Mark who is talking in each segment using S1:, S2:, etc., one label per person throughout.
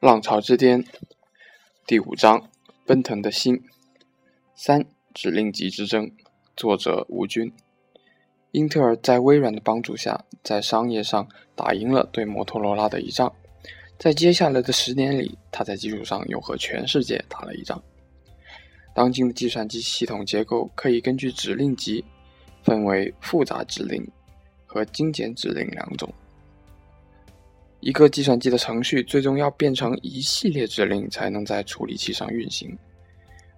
S1: 浪潮之巅第五章：奔腾的心。三指令集之争。作者：吴军。英特尔在微软的帮助下，在商业上打赢了对摩托罗拉的一仗。在接下来的十年里，他在技术上又和全世界打了一仗。当今的计算机系统结构可以根据指令集分为复杂指令和精简指令两种。一个计算机的程序最终要变成一系列指令，才能在处理器上运行。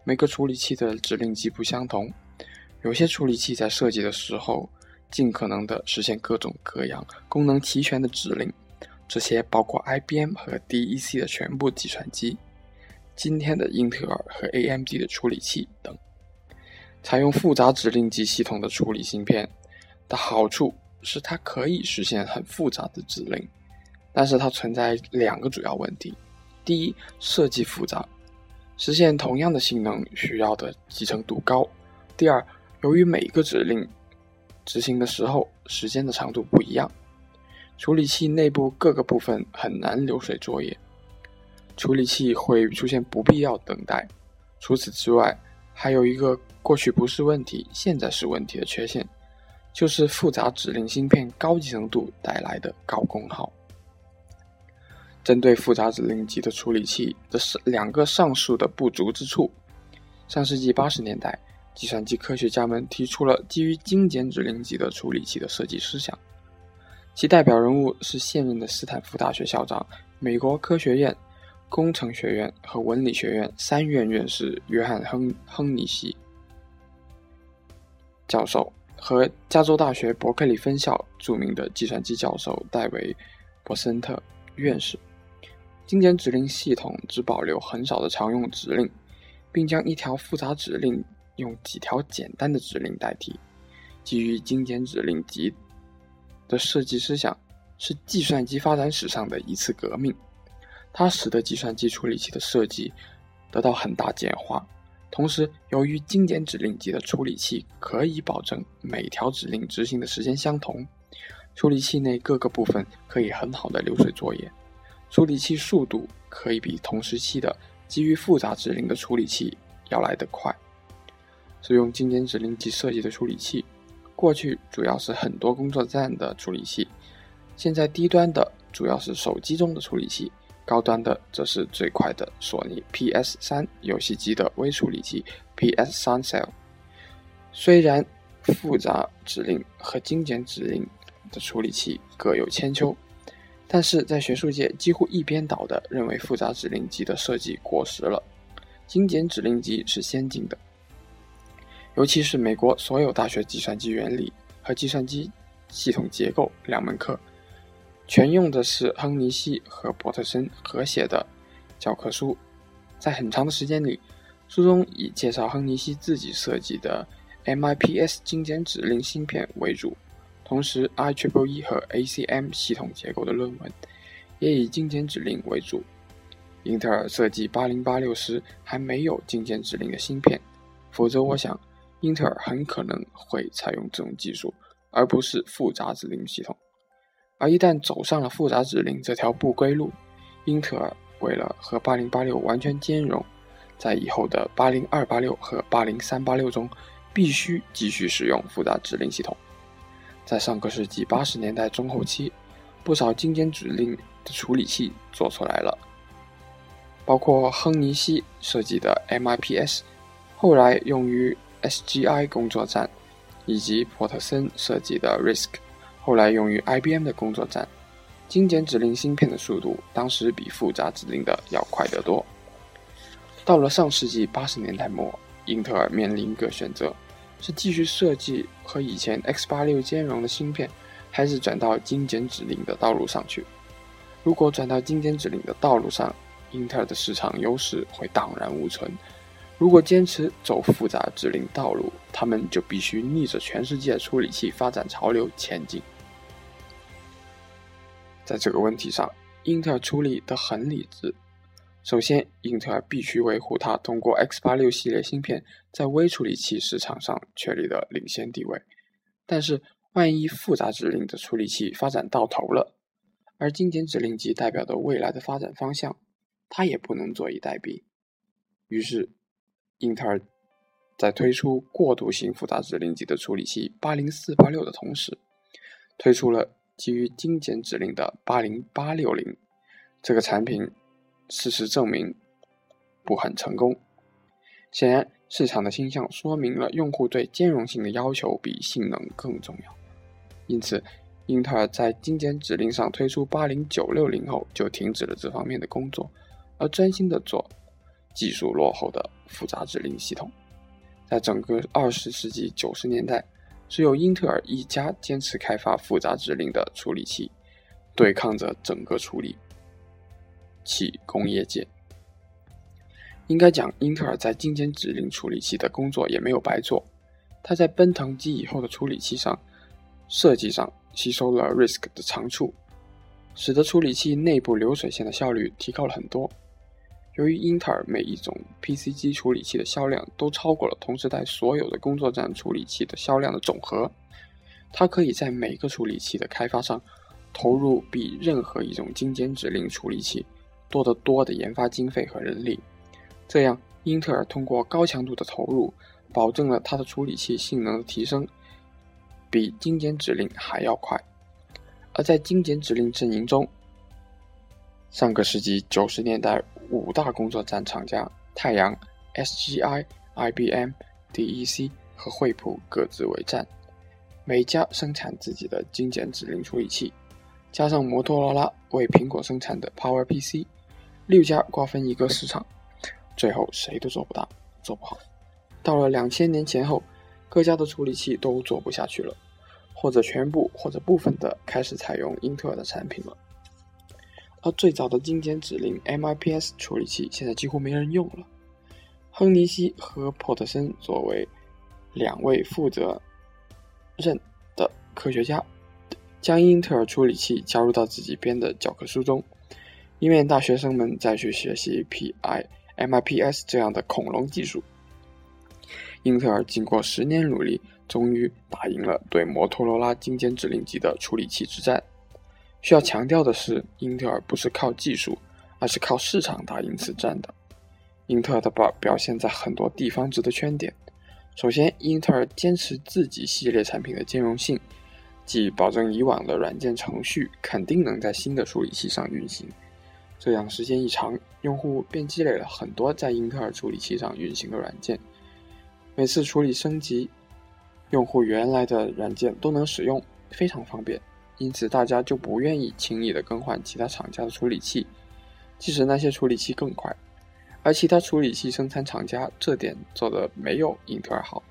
S1: 每个处理器的指令集不相同，有些处理器在设计的时候尽可能的实现各种各样、功能齐全的指令。这些包括 IBM 和 DEC 的全部计算机，今天的英特尔和 AMD 的处理器等。采用复杂指令集系统的处理芯片的好处是，它可以实现很复杂的指令。但是它存在两个主要问题：第一，设计复杂，实现同样的性能需要的集成度高；第二，由于每一个指令执行的时候时间的长度不一样，处理器内部各个部分很难流水作业，处理器会出现不必要等待。除此之外，还有一个过去不是问题，现在是问题的缺陷，就是复杂指令芯片高集成度带来的高功耗。针对复杂指令集的处理器的两个上述的不足之处，上世纪八十年代，计算机科学家们提出了基于精简指令集的处理器的设计思想。其代表人物是现任的斯坦福大学校长、美国科学院工程学院和文理学院三院院士约翰·亨亨尼西教授和加州大学伯克利分校著名的计算机教授戴维·博森特院士。精简指令系统只保留很少的常用指令，并将一条复杂指令用几条简单的指令代替。基于精简指令集的设计思想是计算机发展史上的一次革命，它使得计算机处理器的设计得到很大简化。同时，由于精简指令集的处理器可以保证每条指令执行的时间相同，处理器内各个部分可以很好的流水作业。处理器速度可以比同时期的基于复杂指令的处理器要来得快。使用精简指令集设计的处理器，过去主要是很多工作站的处理器，现在低端的主要是手机中的处理器，高端的则是最快的索尼 PS 三游戏机的微处理器 PS 三 Cell。虽然复杂指令和精简指令的处理器各有千秋。但是在学术界几乎一边倒的认为复杂指令集的设计过时了，精简指令集是先进的。尤其是美国所有大学计算机原理和计算机系统结构两门课，全用的是亨尼西和伯特森合写的教科书。在很长的时间里，书中以介绍亨尼西自己设计的 MIPS 精简指令芯片为主。同时，IEEE 和 ACM 系统结构的论文也以精简指令为主。英特尔设计8086时还没有精简指令的芯片，否则我想英特尔很可能会采用这种技术，而不是复杂指令系统。而一旦走上了复杂指令这条不归路，英特尔为了和8086完全兼容，在以后的80286和80386中必须继续使用复杂指令系统。在上个世纪八十年代中后期，不少精简指令的处理器做出来了，包括亨尼西设计的 MIPS，后来用于 SGI 工作站，以及波特森设计的 RISC，后来用于 IBM 的工作站。精简指令芯片的速度当时比复杂指令的要快得多。到了上世纪八十年代末，英特尔面临一个选择。是继续设计和以前 X 八六兼容的芯片，还是转到精简指令的道路上去？如果转到精简指令的道路上，英特尔的市场优势会荡然无存；如果坚持走复杂指令道路，他们就必须逆着全世界处理器发展潮流前进。在这个问题上，英特尔处理得很理智。首先，英特尔必须维护它通过 X 八六系列芯片在微处理器市场上确立的领先地位。但是，万一复杂指令的处理器发展到头了，而精简指令集代表的未来的发展方向，它也不能坐以待毙。于是，英特尔在推出过渡性复杂指令集的处理器八零四八六的同时，推出了基于精简指令的八零八六零。这个产品，事实证明不很成功。显然，市场的倾向说明了用户对兼容性的要求比性能更重要。因此，英特尔在精简指令上推出八零九六零后，就停止了这方面的工作，而专心的做技术落后的复杂指令系统。在整个二十世纪九十年代，只有英特尔一家坚持开发复杂指令的处理器，对抗着整个处理器工业界。应该讲，英特尔在精简指令处理器的工作也没有白做。它在奔腾机以后的处理器上设计上吸收了 RISC 的长处，使得处理器内部流水线的效率提高了很多。由于英特尔每一种 PC 机处理器的销量都超过了同时代所有的工作站处理器的销量的总和，它可以在每个处理器的开发上投入比任何一种精简指令处理器多得多的研发经费和人力。这样，英特尔通过高强度的投入，保证了它的处理器性能的提升比精简指令还要快。而在精简指令阵营中，上个世纪九十年代五大工作站厂家太阳、SGI、IBM、DEC 和惠普各自为战，每家生产自己的精简指令处理器，加上摩托罗拉为苹果生产的 PowerPC，六家瓜分一个市场。最后谁都做不大，做不好。到了两千年前后，各家的处理器都做不下去了，或者全部或者部分的开始采用英特尔的产品了。而最早的精简指令 MIPS 处理器现在几乎没人用了。亨尼西和珀特森作为两位负责任的科学家，将英特尔处理器加入到自己编的教科书中，以免大学生们再去学习 PI。MIPS 这样的恐龙技术，英特尔经过十年努力，终于打赢了对摩托罗拉精简指令集的处理器之战。需要强调的是，英特尔不是靠技术，而是靠市场打赢此战的。英特尔的表表现在很多地方值得圈点。首先，英特尔坚持自己系列产品的兼容性，即保证以往的软件程序肯定能在新的处理器上运行。这样时间一长，用户便积累了很多在英特尔处理器上运行的软件。每次处理升级，用户原来的软件都能使用，非常方便。因此，大家就不愿意轻易的更换其他厂家的处理器，即使那些处理器更快。而其他处理器生产厂家这点做的没有英特尔好，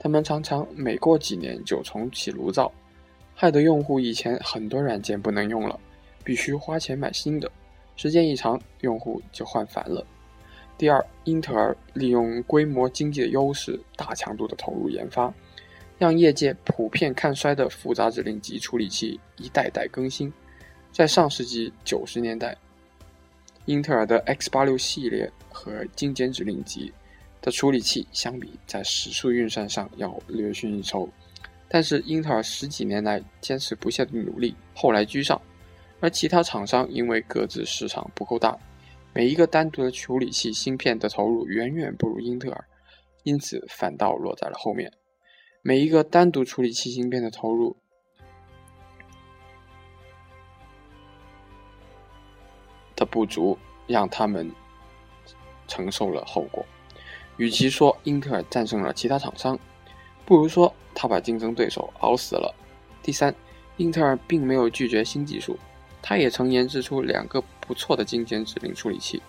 S1: 他们常常每过几年就重启炉灶，害得用户以前很多软件不能用了，必须花钱买新的。时间一长，用户就换烦了。第二，英特尔利用规模经济的优势，大强度的投入研发，让业界普遍看衰的复杂指令集处理器一代代更新。在上世纪九十年代，英特尔的 X 八六系列和精简指令集的处理器相比，在时速运算上要略逊一筹。但是，英特尔十几年来坚持不懈的努力，后来居上。而其他厂商因为各自市场不够大，每一个单独的处理器芯片的投入远远不如英特尔，因此反倒落在了后面。每一个单独处理器芯片的投入的不足，让他们承受了后果。与其说英特尔战胜了其他厂商，不如说他把竞争对手熬死了。第三，英特尔并没有拒绝新技术。他也曾研制出两个不错的精简指令处理器，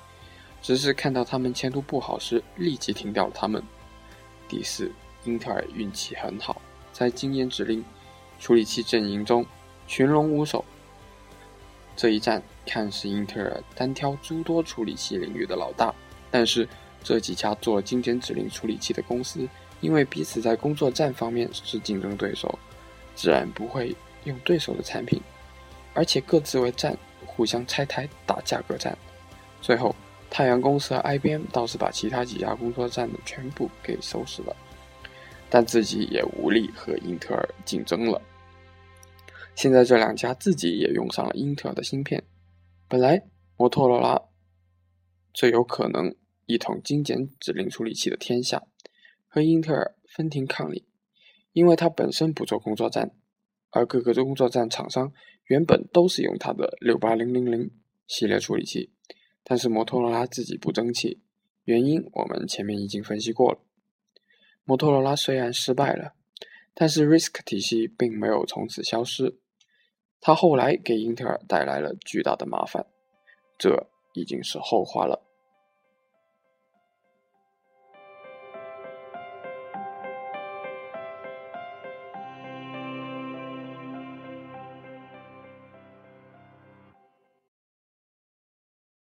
S1: 只是看到他们前途不好时，立即停掉了他们。第四，英特尔运气很好，在精简指令处理器阵营中群龙无首。这一战看似英特尔单挑诸多处理器领域的老大，但是这几家做精简指令处理器的公司，因为彼此在工作站方面是竞争对手，自然不会用对手的产品。而且各自为战，互相拆台打价格战。最后，太阳公司和 IBM 倒是把其他几家工作站的全部给收拾了，但自己也无力和英特尔竞争了。现在这两家自己也用上了英特尔的芯片。本来摩托罗拉最有可能一统精简指令处理器的天下，和英特尔分庭抗礼，因为它本身不做工作站，而各个工作站厂商原本都是用它的六八零零零系列处理器，但是摩托罗拉自己不争气，原因我们前面已经分析过了。摩托罗拉虽然失败了，但是 RISC 体系并没有从此消失，它后来给英特尔带来了巨大的麻烦，这已经是后话了。